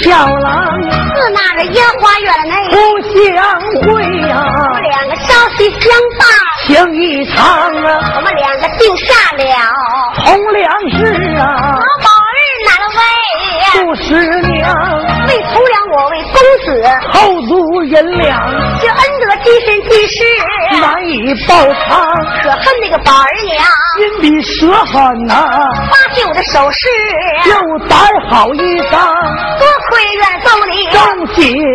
准俏郎，自那个烟花院内。不相会呀，我们两个朝夕相伴，情意长啊，我们两个定下了。同良事啊，老宝儿难为，杜十娘。为从良我为公子，后足银两，这恩德今生今世。难以报偿，可恨那个宝儿娘。心比蛇狠呐！发现我的首饰，又带好衣裳，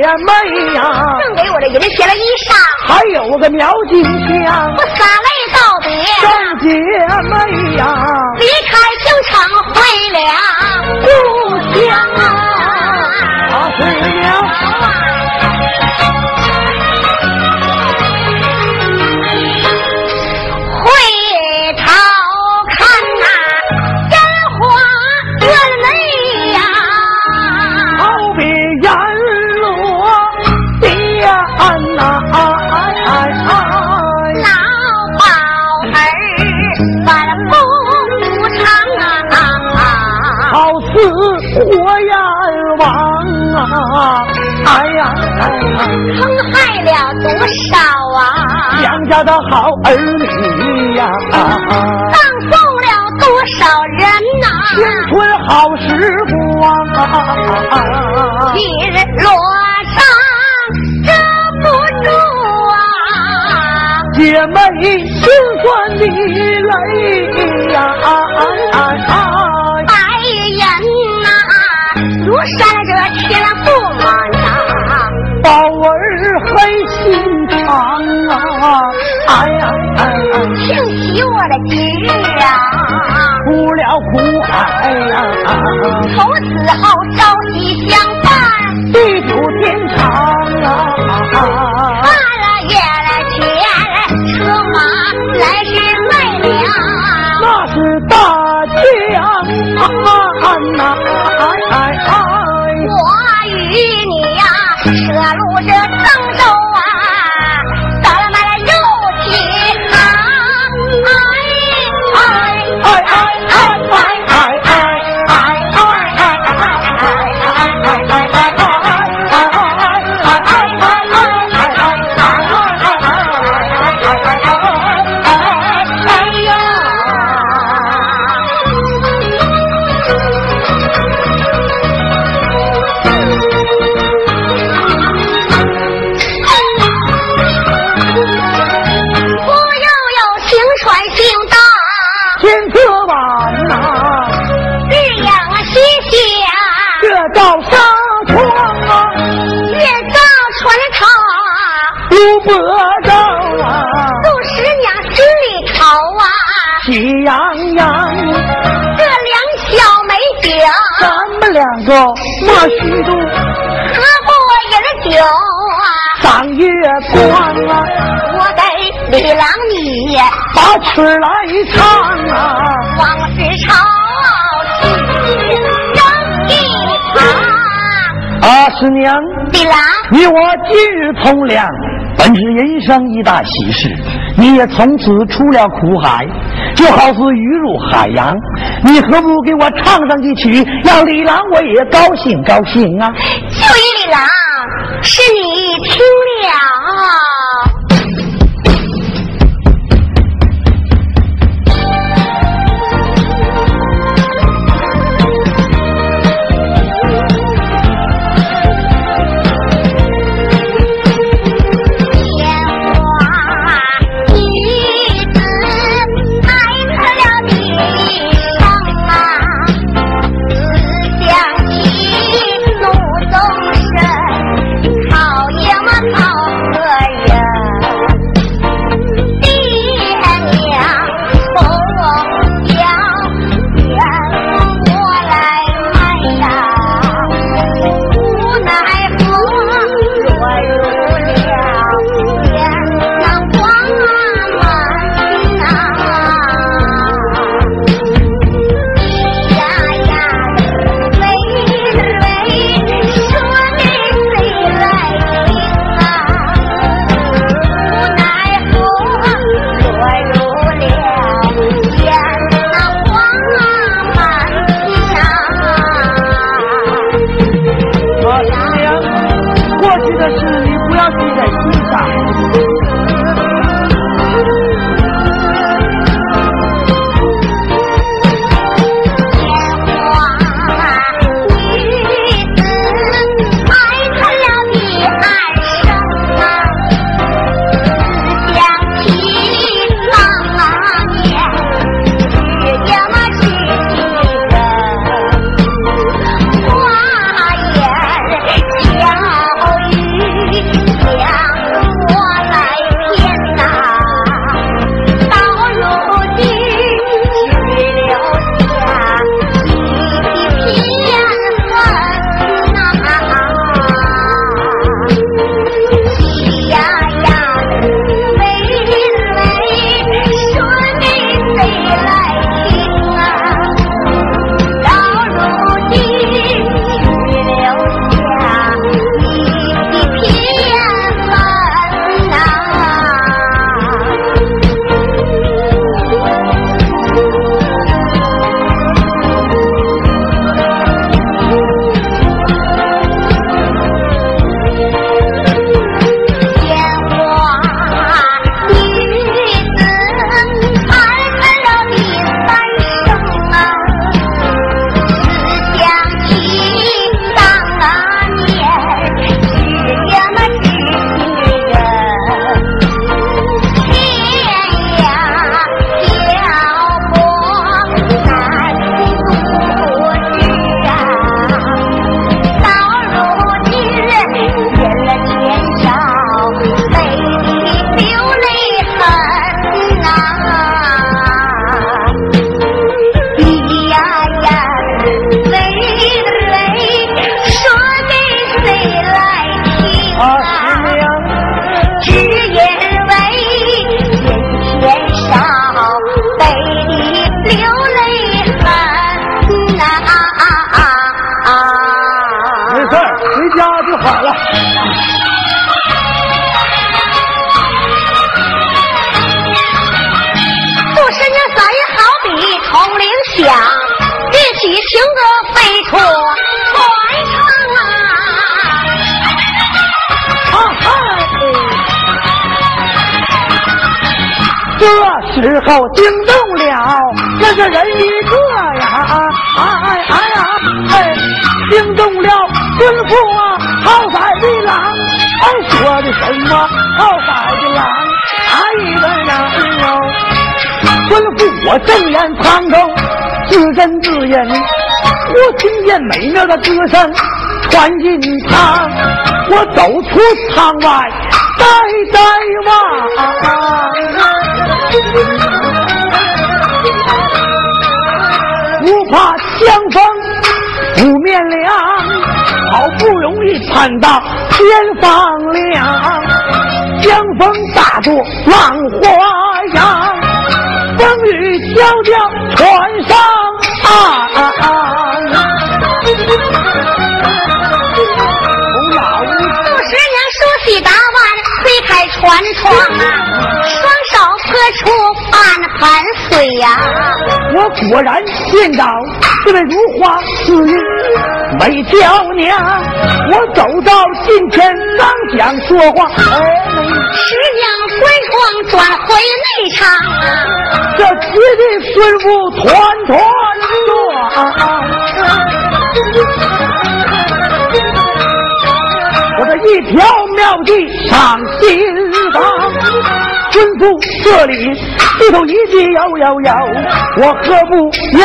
姐妹呀，赠给我的银鞋了衣裳，还有个苗金香，我洒泪道别。众姐妹呀，离开京城回了故乡少啊？娘家的好儿女呀，葬送了多少人呐？青春好时光，把曲来唱啊，往事潮起人一场。啊，师娘，李郎，你我今日同梁，本是人生一大喜事，你也从此出了苦海。就好似鱼入海洋，你何不给我唱上一曲，让李郎我也高兴高兴啊？就依李郎，是你听了。这时候惊动了这个人一个呀，哎哎哎呀，哎，惊动了孙父啊，好歹的狼，哎，说的什么好歹的狼，哎的呀，孙父我正眼旁头，自斟自饮，我听见美妙的歌声传进堂，我走出堂外，呆呆望。不面凉，好不容易盼到天放亮。江风大作浪花扬，风雨交加船上岸。杜十娘梳洗打扮，推开船窗，双手泼出半盘水呀。我果然见到这位如花似玉美娇娘，我走到近前刚想说话，十娘回窗转回内场，这急的孙妇团团转，我这一条妙计上心房。这里低头一句摇摇摇，我何不忍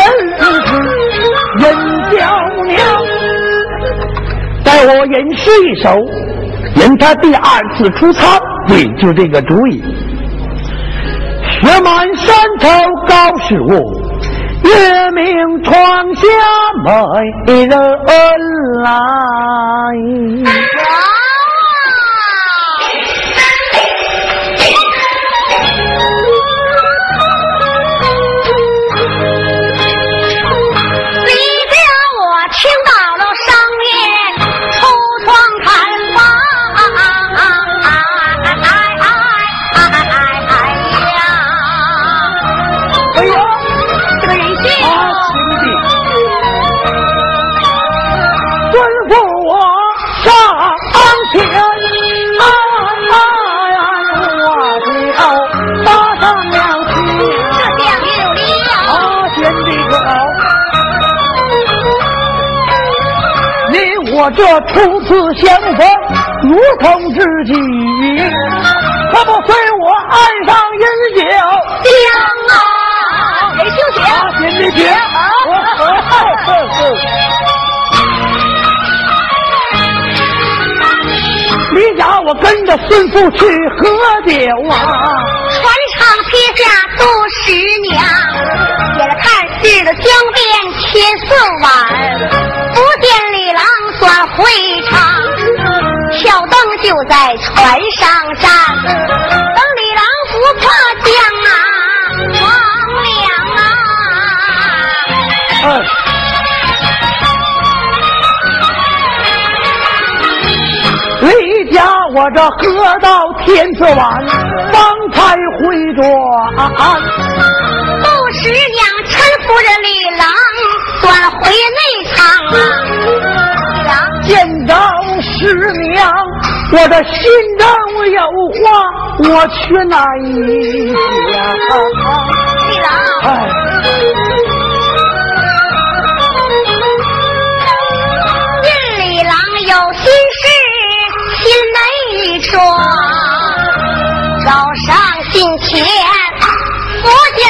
忍娇娘？待我吟诗一首，引他第二次出操，对，就这个主意。雪满山头高是我，月明窗下美人来。这初次相逢如同知己，可不随我岸上饮酒？香啊！给休息。啊，先别别。离家我跟着孙父去喝酒啊，船上撇下杜十娘，接着看似的江边千色晚，算回场，挑灯就在船上站，等李郎扶破江啊，王良啊。哎。离家我这喝到天色晚，方才回转。杜十娘搀扶着李郎，转回内场我的心中有话，我却难以讲。李郎，哎，见李郎有心事。心内说，早上进前不见，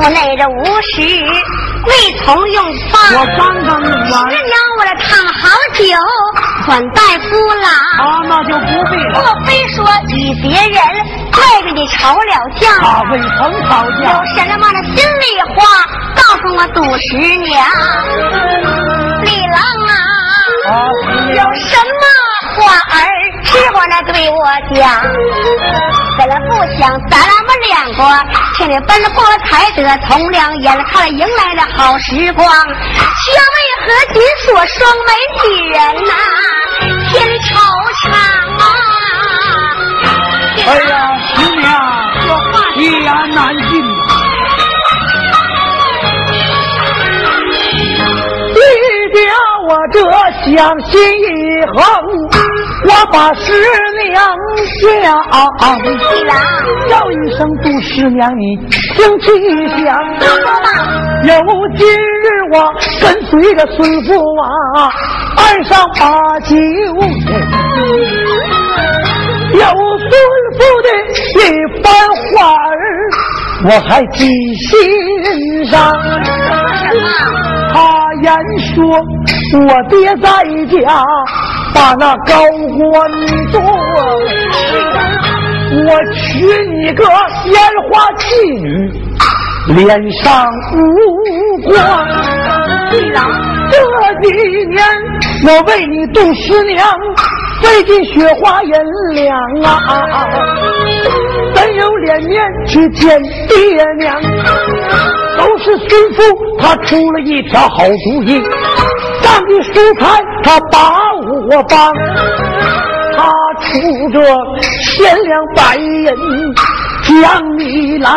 府内这无事，未曾用饭？我刚刚用完。师娘，我这烫好酒，款待夫郎。啊，那就不必了。莫非说与别人？外边你吵了架，啊未曾吵架。有什么的心里话，告诉我杜十娘。李郎啊，有什么话儿，吃过那对我讲。本来不想咱们两个天天奔波才得从良，眼看迎来了好时光，却为何紧锁双眉女人呐，添惆怅啊！哎呀，师娘，一言难尽。你家我这相心一横，我把师娘叫，叫一声杜师娘，你听吉祥。有今日我跟随着孙父啊，岸上把酒。有孙父的一番话儿，我还记心上。他言说，我爹在家把那高官做，我娶你个烟花妓女，脸上无光。这几年我为你杜十娘。费尽雪花银两啊，怎有脸面去见爹娘？都是孙父他出了一条好主意，让你蔬菜他把我帮，他出这千两白银将你来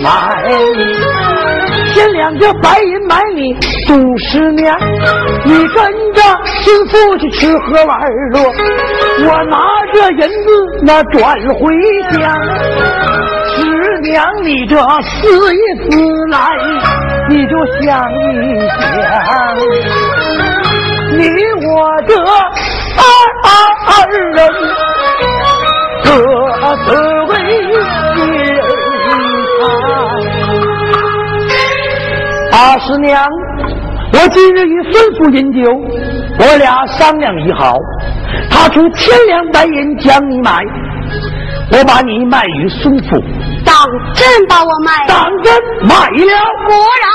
买。千两这白银买你杜十娘，你跟着新妇去吃喝玩乐，我拿着银子那转回家。十娘，你这思一思来，你就想一想，你我这二二人各自为人大师娘，我今日与孙府饮酒，我俩商量已好，他出千两白银将你买，我把你卖与孙府。当真把我卖？当真卖了？果然，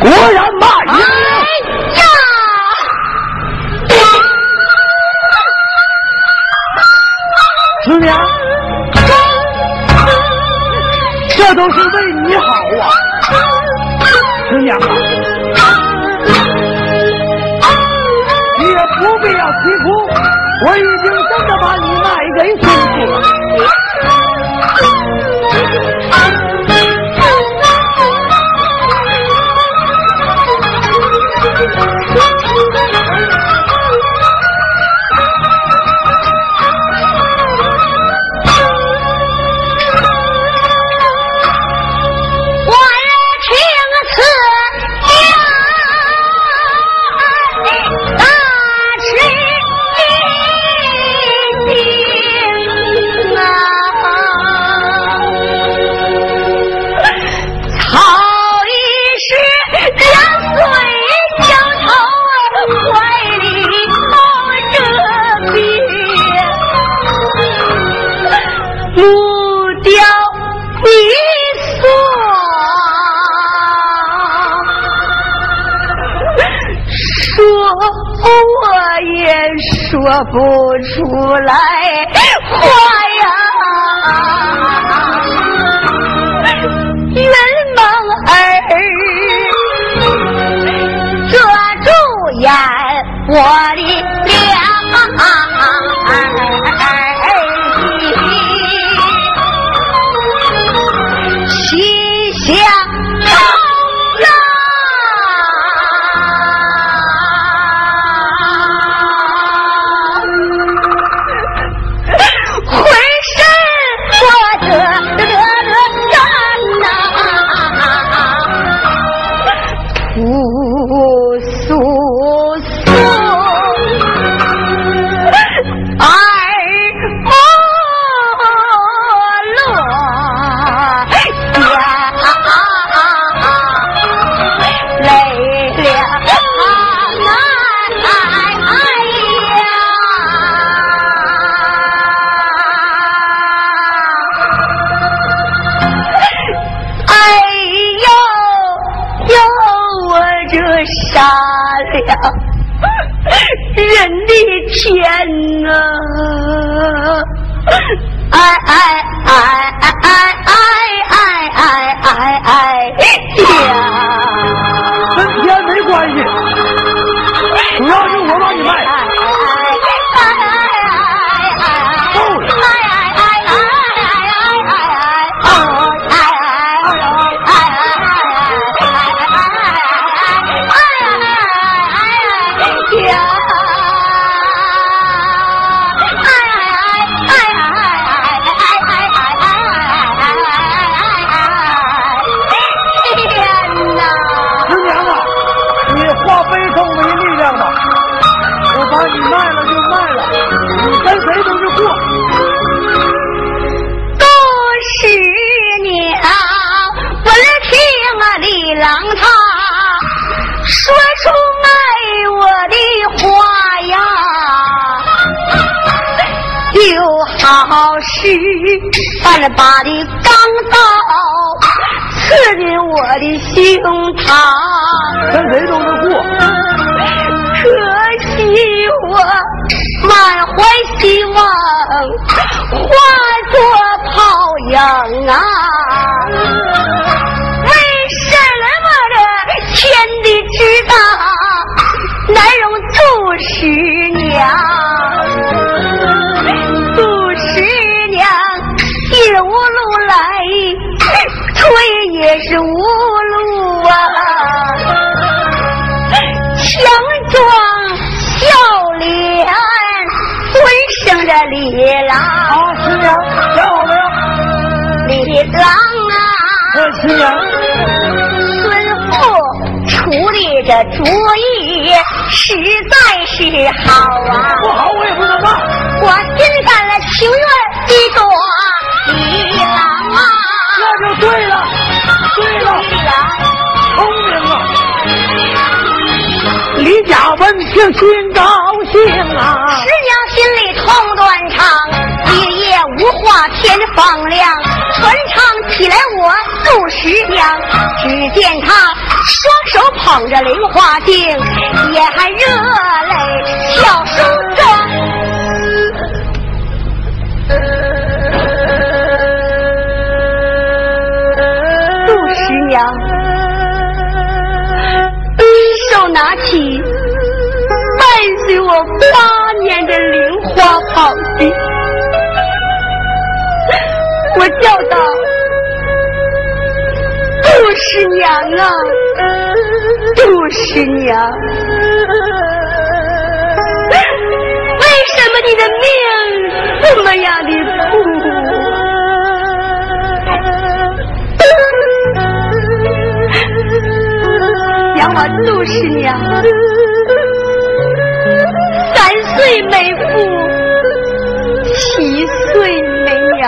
果然卖了。呀！师娘，这都是为你好啊。师娘啊，我把的钢刀刺进我的胸膛，跟谁都能过。可惜我满怀希望，化作泡影啊！为什么这天地之大，难容杜十娘？李郎。啊，师娘，想好了呀。李郎啊，师娘，孙父出的这主意实在是好啊。不好，我也不能骂。我心甘了情愿的做李郎啊。那就对了，对了，聪明啊！李家闻听心高兴啊，师娘心里只见他双手捧着莲花镜，眼含热泪笑梳妆。娘，手拿起伴随我八年的菱花宝镜，我叫道：“杜十娘啊，杜十娘，为什么你的命这么样的苦？”我杜十娘，三岁没父，七岁没娘，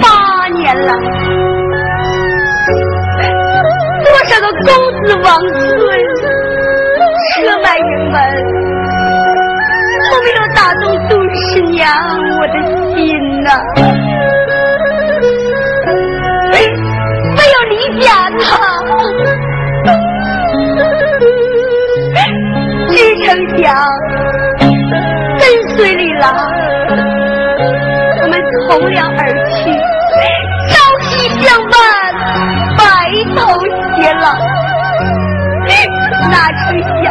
八年了，多少个公子王孙车马迎门，都没有打动杜十娘我的心呐，没有理解他，只成想跟随李郎。我们从良而去，朝夕相伴，白头偕老。哪成想，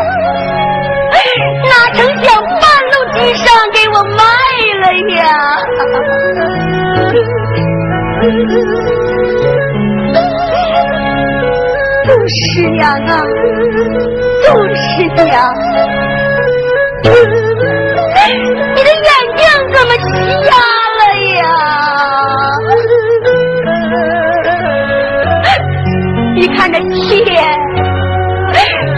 哪成想半路之上给我卖了呀！杜师娘啊，杜师娘，你的眼睛怎么瞎了看这天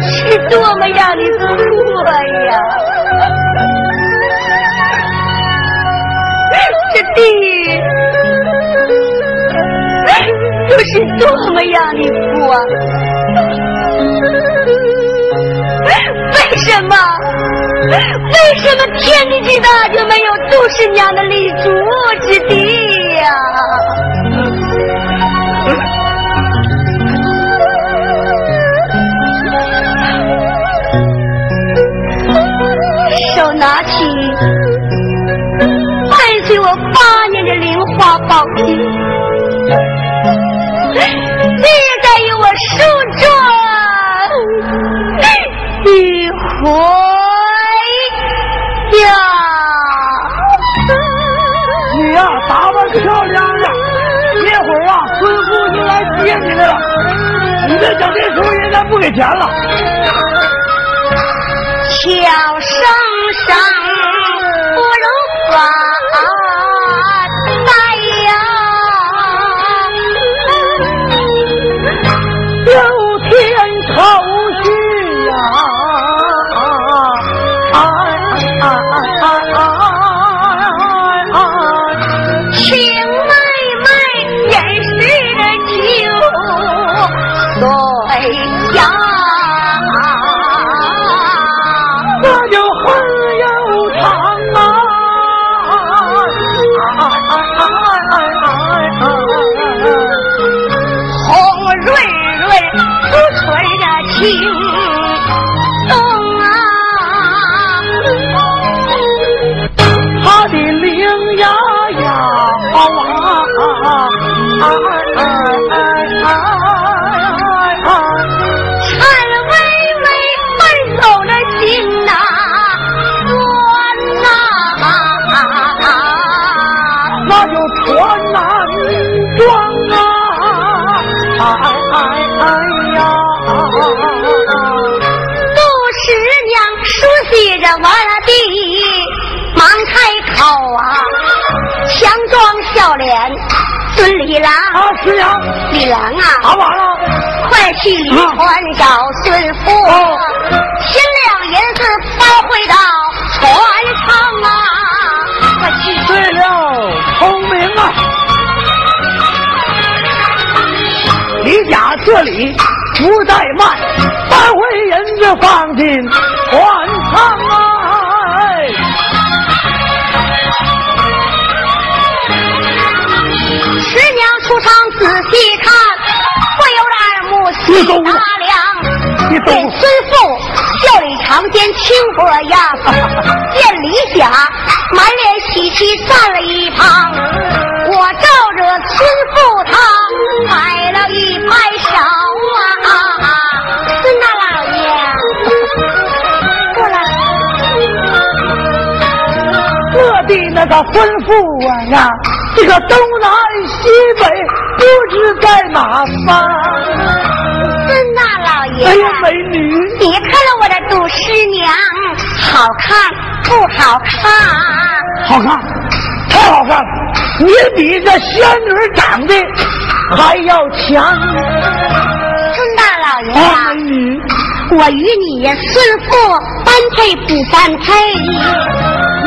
是多么让你错呀！这地又是多么让你慌！为什么？为什么天地之大就没有杜氏娘的立足之地呀？拿起伴随我八年的灵花宝剑，立在于我书桌一回呀！你呀，打扮漂亮的，一会儿啊，孙父就来接你来了。你这小弟叔应该不给钱了。悄声声听师娘，李郎啊，打完了。快去离川找孙福，哦千两银子包回到船上啊！快去！对了，聪明啊！李甲这里不再卖，搬回银子放进船舱啊！哎十娘出场你见懂孙父笑里藏奸轻薄样，见李甲满脸喜气站了一旁。我照着孙父他摆了一拍手啊！孙大老爷，过来。我的那个吩咐我呀，这个东南西北不知在哪方。孙大老爷，哎呀，美女，别看了我的杜师娘，好看不好看？好看，太好看了！你比这仙女长得还要强。孙大老爷呀、啊，美女，我与你孙父般配不般配？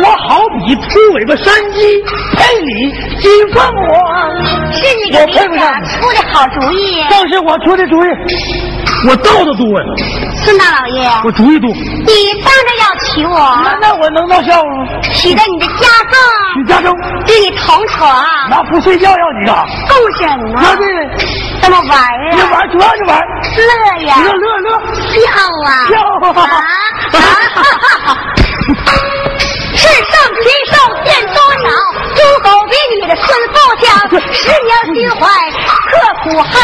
我好比秃尾巴山鸡，配你金凤凰。是你给李甲出的好主意。正是我出的主意，我道的多呀，孙大老爷，我主意多。你当着要娶我，那那我能闹笑吗？娶在你的家中，许家中，跟你同床，那不睡觉要你干啥？共枕那啊，对，怎么玩你啊？玩主要是玩，乐呀，乐乐乐，笑啊，笑。啊啊 世上禽兽见多少，猪狗比你的孙富强。十娘心怀刻苦恨，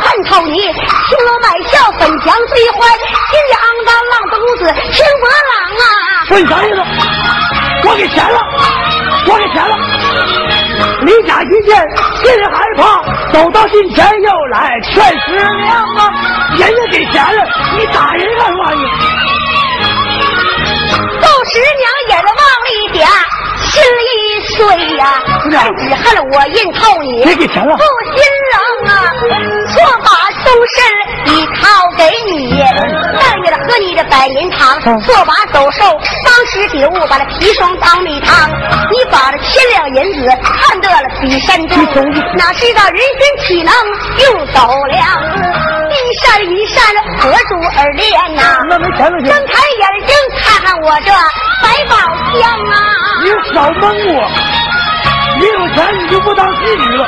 恨透你青楼买笑粉墙追欢，心里肮脏浪子公子青伯郎啊！说你啥意思？我给钱了，我给钱了。李甲一见心里害怕，走到近前又来劝十娘啊，人家给钱了，你打人干什么你？十娘眼泪。心里岁呀，只恨我硬透你，别给钱了，不心冷啊！错把终身依靠给你，但愿了喝你的百年汤，错把走兽当时丢，把那砒霜当米汤。你把这千两银子看得了比山重，哪知道人心岂能用斗量？一山一扇合住而连呐，那没钱了睁开眼睛看看我这百宝箱啊！你少蒙我，你有钱你就不当妓女了。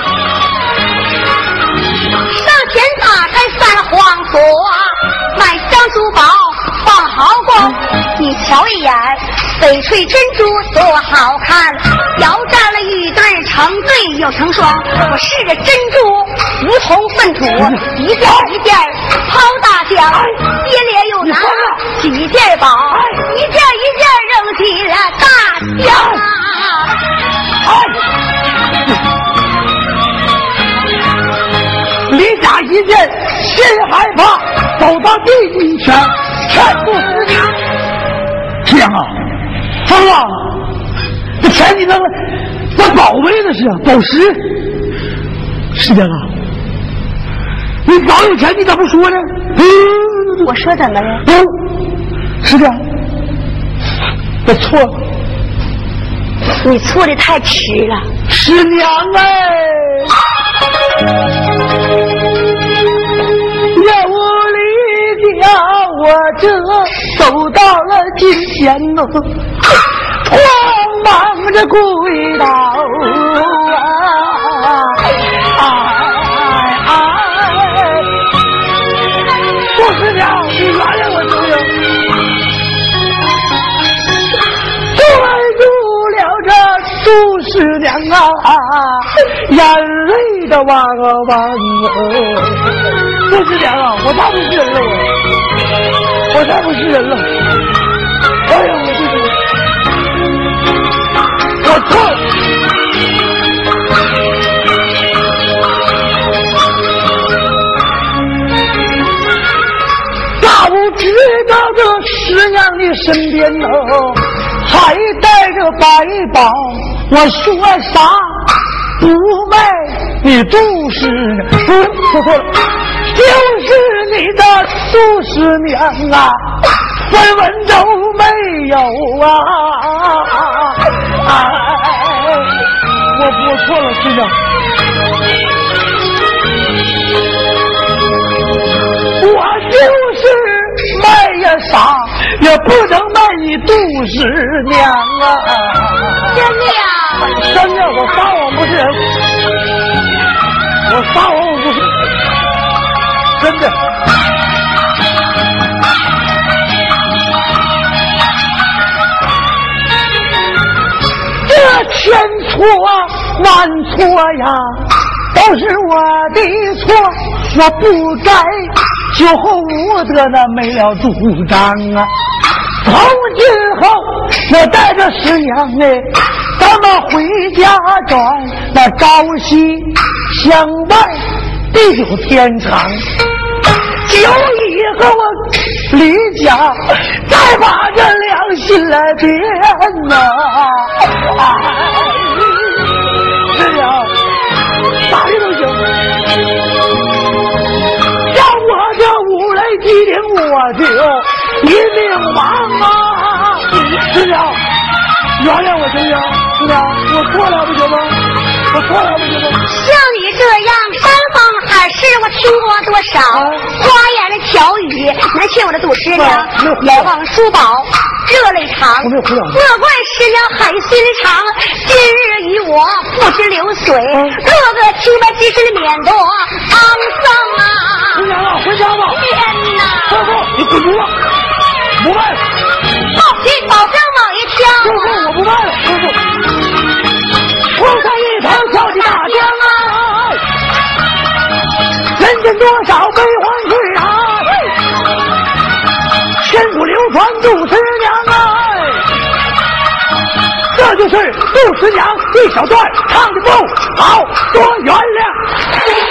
上前打开三黄锁，买香珠宝放好光，你瞧一眼。翡翠珍珠多好看，摇占了玉对成对又成双。我试着珍珠如同粪土，一件一件抛大江，接连又拿几件宝，一件一件扔进了大江。离家一见心害怕，走到地一圈，全部死娘。娘啊！疯了！这钱你弄了，那宝贝那是啊宝石，师娘啊！你早有钱，你咋不说呢？嗯我说怎么了？嗯，师娘，我错了，你错的太迟了，师娘哎！要我离家，我这走到了今天呢。慌忙着跪倒啊！哎哎！杜十娘，你原谅我行不行？拽住了这杜十娘啊，眼泪的汪汪啊！杜十娘啊，我太不是人了，我我太不是人了！哎呀，我这是。我错了，咋不知道这师娘的身边呢，还带着白宝？我说啥不卖你杜氏不说错了，就是你的杜十娘啊，分文都没有啊！啊，我我错了，师娘，我就是卖呀啥，也不能卖你杜十娘啊！真的呀？真的，我撒谎不是人，我撒谎我不是真的。千错万错呀，都是我的错，我不该酒后无德那没了主张啊！从今后我带着师娘哎，咱们回家转那朝夕相伴，地久天长。久以后离家，再把这心来变呐！哎，师娘，咋的都行，让我这五雷击顶，我就一命亡啊！师娘，原谅我行不行？师娘，我错了不行吗？我错了不行吗？像你这样山盟海誓，我听过多少？花言巧语能欠我的杜师娘？遥望叔宝，热泪长。莫怪师娘狠心肠，今日与我不知流水，个个清白之身的脸多肮脏啊！师娘啊，回家吧！天哪！师傅，你滚犊子！不卖了！报信保证猛一师枪！傅，我不卖了！师傅，红山多少悲欢聚散，千古流传杜十娘啊，这就是杜十娘一小段唱的不好，多原谅。